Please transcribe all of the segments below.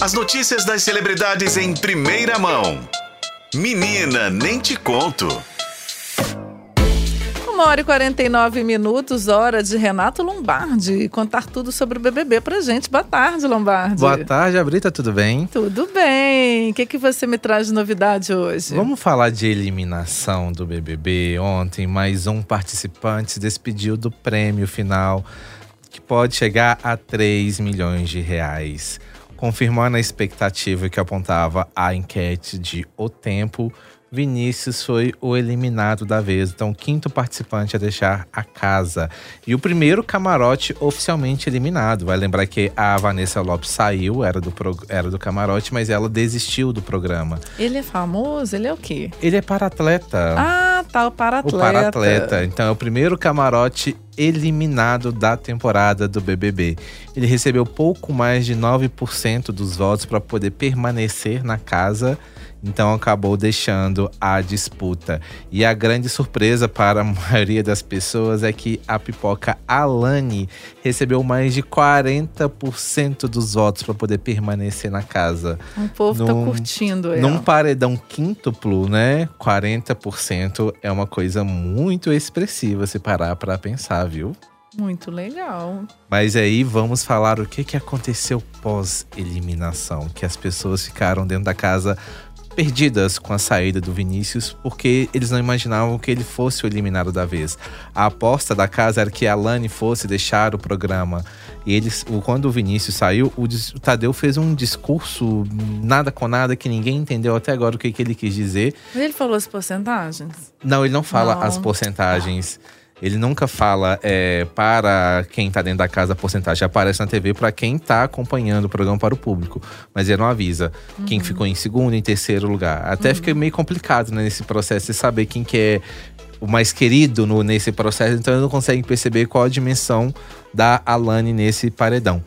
As notícias das celebridades em primeira mão. Menina, nem te conto. Uma hora e 49 minutos, hora de Renato Lombardi contar tudo sobre o BBB pra gente. Boa tarde, Lombardi. Boa tarde, Abrita, tudo bem? Tudo bem. O que, que você me traz de novidade hoje? Vamos falar de eliminação do BBB. Ontem, mais um participante se despediu do prêmio final, que pode chegar a 3 milhões de reais. Confirmando a expectativa que apontava a enquete de O Tempo, Vinícius foi o eliminado da vez, então quinto participante a deixar a casa. E o primeiro camarote oficialmente eliminado. Vai lembrar que a Vanessa Lopes saiu, era do, era do camarote, mas ela desistiu do programa. Ele é famoso? Ele é o quê? Ele é para-atleta. Ah, tá, o para-atleta. O para-atleta. Então é o primeiro camarote eliminado da temporada do BBB. Ele recebeu pouco mais de 9% dos votos para poder permanecer na casa então acabou deixando a disputa. E a grande surpresa para a maioria das pessoas é que a pipoca Alane recebeu mais de 40% dos votos para poder permanecer na casa. O povo tá num, tá curtindo ela. Num paredão quíntuplo, né? 40% é uma coisa muito expressiva se parar para pensar, viu? Muito legal. Mas aí vamos falar o que, que aconteceu pós-eliminação, que as pessoas ficaram dentro da casa perdidas com a saída do Vinícius, porque eles não imaginavam que ele fosse o eliminado da vez. A aposta da casa era que a Lani fosse deixar o programa. E eles, quando o Vinícius saiu, o, o Tadeu fez um discurso nada com nada que ninguém entendeu até agora o que, que ele quis dizer. Mas ele falou as porcentagens? Não, ele não fala não. as porcentagens. Ele nunca fala é, para quem está dentro da casa a porcentagem. Aparece na TV para quem está acompanhando o programa para o público. Mas ele não avisa uhum. quem ficou em segundo, em terceiro lugar. Até uhum. fica meio complicado né, nesse processo de saber quem que é o mais querido no, nesse processo. Então ele não consegue perceber qual a dimensão da Alane nesse paredão.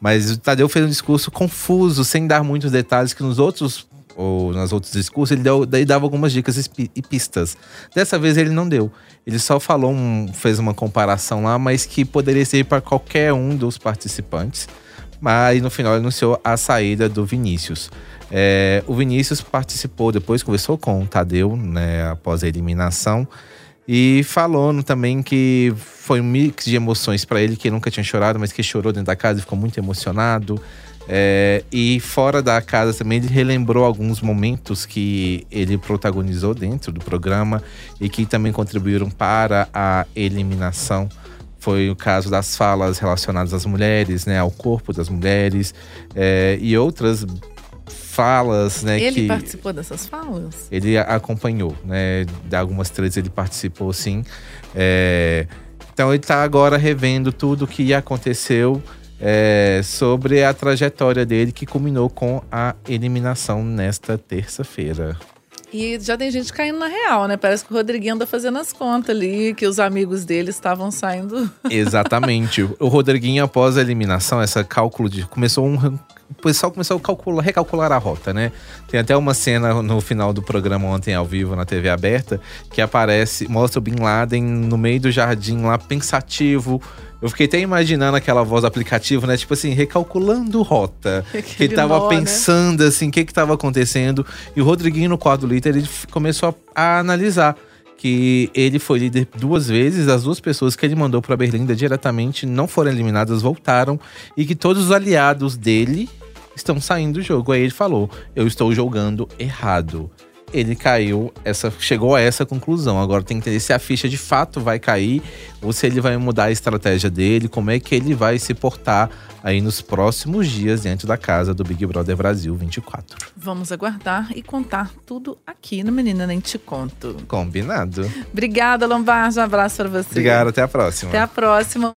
Mas o Tadeu fez um discurso confuso, sem dar muitos detalhes, que nos outros ou nas outros discursos, ele deu, daí dava algumas dicas e pistas. Dessa vez ele não deu. Ele só falou, um, fez uma comparação lá, mas que poderia ser para qualquer um dos participantes. Mas no final anunciou a saída do Vinícius. É, o Vinícius participou depois, conversou com o Tadeu, né, após a eliminação. E falando também que foi um mix de emoções para ele, que nunca tinha chorado, mas que chorou dentro da casa e ficou muito emocionado. É, e fora da casa também ele relembrou alguns momentos que ele protagonizou dentro do programa e que também contribuíram para a eliminação. Foi o caso das falas relacionadas às mulheres, né, ao corpo das mulheres é, e outras falas, né? Ele que participou dessas falas? Ele acompanhou, né? De algumas três ele participou, sim. É, então ele está agora revendo tudo o que aconteceu é, sobre a trajetória dele que culminou com a eliminação nesta terça-feira. E já tem gente caindo na real, né? Parece que o Rodriguinho anda fazendo as contas ali, que os amigos dele estavam saindo. Exatamente. o Rodriguinho, após a eliminação, essa cálculo de. Começou um o pessoal começou a calcular, recalcular a rota, né? Tem até uma cena no final do programa ontem ao vivo na TV aberta que aparece, mostra o Bin Laden no meio do jardim lá pensativo. Eu fiquei até imaginando aquela voz do aplicativo, né? Tipo assim, recalculando rota. Aquele que ele tava nó, né? pensando né? assim, o que que tava acontecendo. E o Rodriguinho no quadro líder, ele começou a, a analisar que ele foi líder duas vezes, as duas pessoas que ele mandou para Berlinda diretamente não foram eliminadas, voltaram e que todos os aliados dele estão saindo do jogo. Aí ele falou: Eu estou jogando errado. Ele caiu, essa, chegou a essa conclusão. Agora tem que entender se a ficha de fato vai cair ou se ele vai mudar a estratégia dele, como é que ele vai se portar aí nos próximos dias dentro da casa do Big Brother Brasil 24. Vamos aguardar e contar tudo aqui no Menina Nem Te Conto. Combinado. Obrigada, Lombardi. Um abraço para você. Obrigado, até a próxima. Até a próxima.